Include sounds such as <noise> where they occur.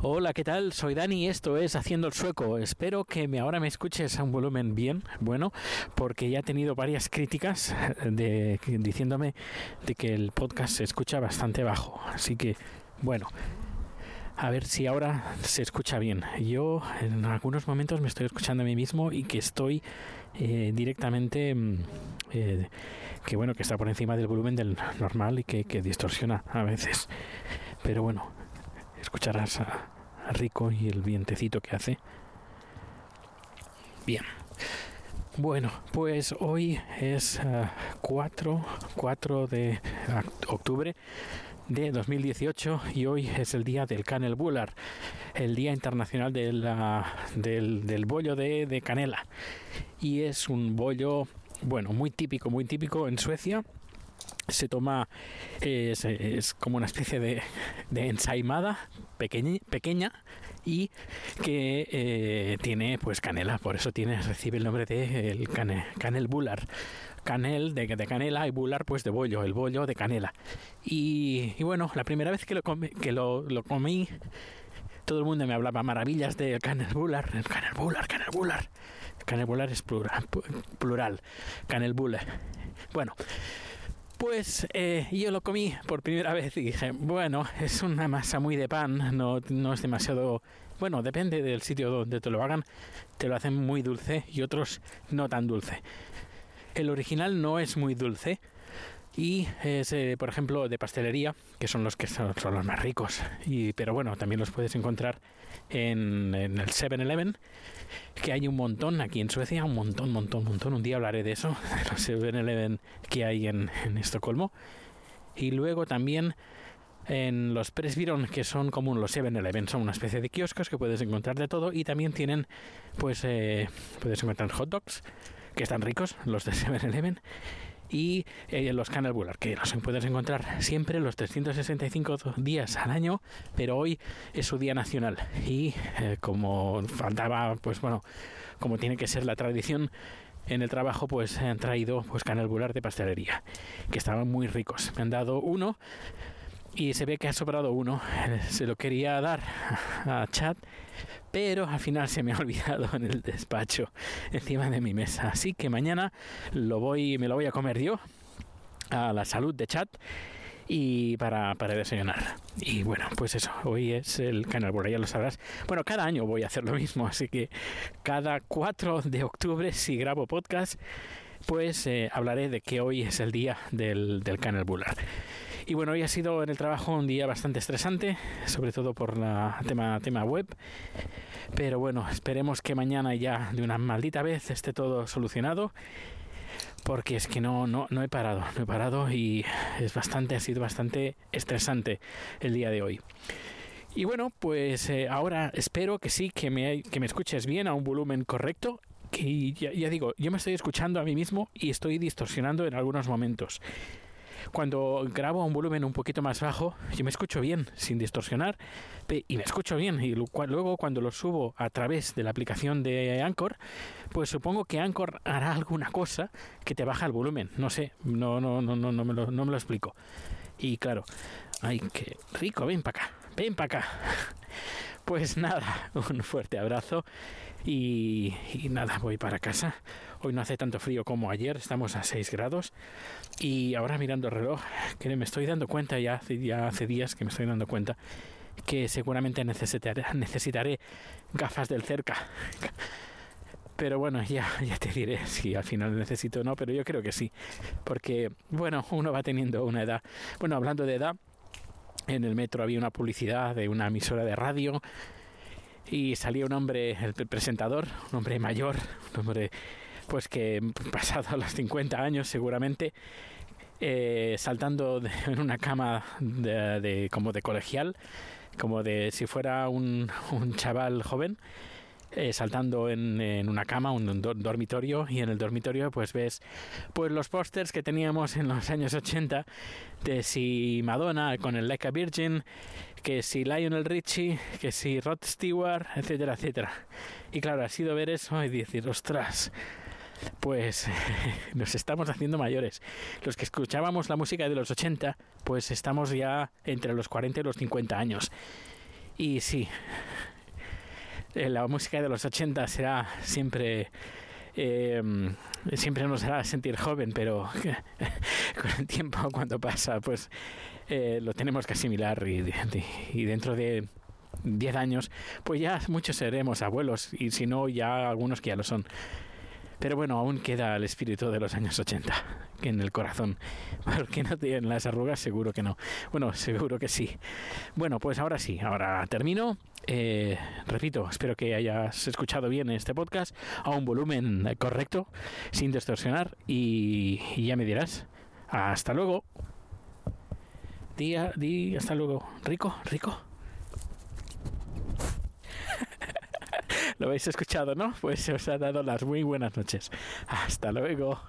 Hola, ¿qué tal? Soy Dani esto es Haciendo el Sueco. Espero que me, ahora me escuches a un volumen bien, bueno, porque ya he tenido varias críticas de, diciéndome de que el podcast se escucha bastante bajo. Así que, bueno, a ver si ahora se escucha bien. Yo en algunos momentos me estoy escuchando a mí mismo y que estoy eh, directamente, mm, eh, que bueno, que está por encima del volumen del normal y que, que distorsiona a veces. Pero bueno, escucharás a, Rico y el vientecito que hace. Bien. Bueno, pues hoy es uh, 4, 4 de octubre de 2018 y hoy es el día del Canel Buller, el Día Internacional del, del bollo de, de canela. Y es un bollo, bueno, muy típico, muy típico en Suecia se toma es, es, como una especie de, de ensaimada pequeña, pequeña y que eh, tiene pues canela. Por eso tiene recibe el nombre de el cane, canel bular. Canel de, canela y bular pues de bollo el bollo de canela. Y, bueno la primera vez que lo comí, que lo comí todo el mundo me hablaba maravillas del canel bular el canel bular canel bular. Canel bular es plural, plural canel bular bueno pues eh, yo lo comí por primera vez y dije, bueno, es una masa muy de pan, no, no, es demasiado... Bueno, depende del sitio donde te lo hagan, te lo hacen muy dulce y otros no tan dulce. El original no es muy dulce y por ejemplo, de pastelería, que son los que son, los más ricos. Y, pero bueno, también los puedes encontrar en, el 7-Eleven, que hay un montón aquí en Suecia, un montón, montón, montón. Un día hablaré de eso, de los 7-Eleven que hay en, en Estocolmo. Y luego también en los Presbyron, que son como los 7-Eleven, son una especie de kioscos que puedes encontrar de todo y también tienen, pues, eh, puedes encontrar hot dogs, que están ricos, los de 7-Eleven, y eh, los Canal Buller, que los puedes encontrar siempre los 365 días al año, pero hoy es su día nacional. Y eh, como faltaba, pues bueno, como tiene que ser la tradición, en el trabajo pues han traído pues canal de pastelería que estaban muy ricos. Me han dado uno y se ve que ha sobrado uno <laughs> se lo quería dar a Chad pero al final se me ha <laughs> olvidado en el despacho encima de mi mesa así que mañana lo voy me lo voy a comer yo a la salud de Chad y para, para desayunar. Y bueno, pues eso, hoy es el canal, por ya lo sabrás. Bueno, cada año voy a hacer lo mismo, así que cada 4 de octubre, si grabo podcast, pues eh, hablaré de que hoy es el día del, del canal Bular. Y bueno, hoy ha sido en el trabajo un día bastante estresante, sobre todo por la tema, tema web. Pero bueno, esperemos que mañana ya de una maldita vez esté todo solucionado porque es que no, no, no he parado, no he parado y es bastante, ha sido bastante estresante el día de hoy. Y bueno, pues eh, ahora espero que sí, que me, que me escuches bien a un volumen correcto. Que ya, ya digo, yo me estoy escuchando a mí mismo y estoy distorsionando en algunos momentos cuando grabo a un volumen un poquito más bajo, yo me escucho bien, sin distorsionar, y me escucho bien. Y luego cuando lo subo a través de la aplicación de Anchor, pues supongo que Anchor hará alguna cosa que te baja el volumen. No sé, no, no, no, no, me, lo, no me lo explico. Y claro, ay, qué rico, ven para acá, ven para acá. Pues nada, <laughs> un fuerte abrazo y, nada, voy para casa. Hoy no hace tanto frío como ayer, estamos a 6 grados y ahora mirando el reloj, que me estoy dando cuenta ya, hace días que me estoy dando cuenta que seguramente necesitaré, necesitaré gafas del cerca. <laughs> Pero bueno, ya, ya te diré si al final necesito o no, pero yo creo que sí. Porque, bueno, uno va teniendo una edad. Bueno, hablando de edad, en el metro había una publicidad de una emisora de radio y salía un hombre, el presentador, un hombre mayor, un hombre pues que <laughs> pasado los 50 años seguramente, eh, saltando <laughs> en una cama de, de, como de colegial, como de si fuera un, un chaval joven. Eh, saltando en, una cama, un, un, dormitorio, y en el dormitorio pues ves pues los pósters que teníamos en los años 80 de si Madonna con el Like Virgin, que si Lionel Richie, que si Rod Stewart, etcétera, etcétera. Y claro, ha sido ver eso y decir, ostras, pues <laughs> nos estamos haciendo mayores. Los que escuchábamos la música de los 80, pues estamos ya entre los 40 y los 50 años. Y sí, eh, la música de los 80 será siempre... eh, siempre nos hará sentir joven, pero <laughs> con el tiempo cuando pasa, pues eh, lo tenemos que asimilar y, y dentro de 10 años, pues ya muchos seremos abuelos y si no, ya algunos que ya lo son. Pero bueno, aún queda el espíritu de los años 80 que en el corazón. <laughs> Porque no tienen las arrugas, seguro que no. Bueno, seguro que sí. Bueno, pues ahora sí, ahora termino. Eh, repito, espero que hayas escuchado bien este podcast a un volumen correcto, sin distorsionar, y, y ya me dirás. Hasta luego. Día, di, hasta luego. Rico, rico. Lo habéis escuchado, ¿no? Pues os ha dado las muy buenas noches. Hasta luego.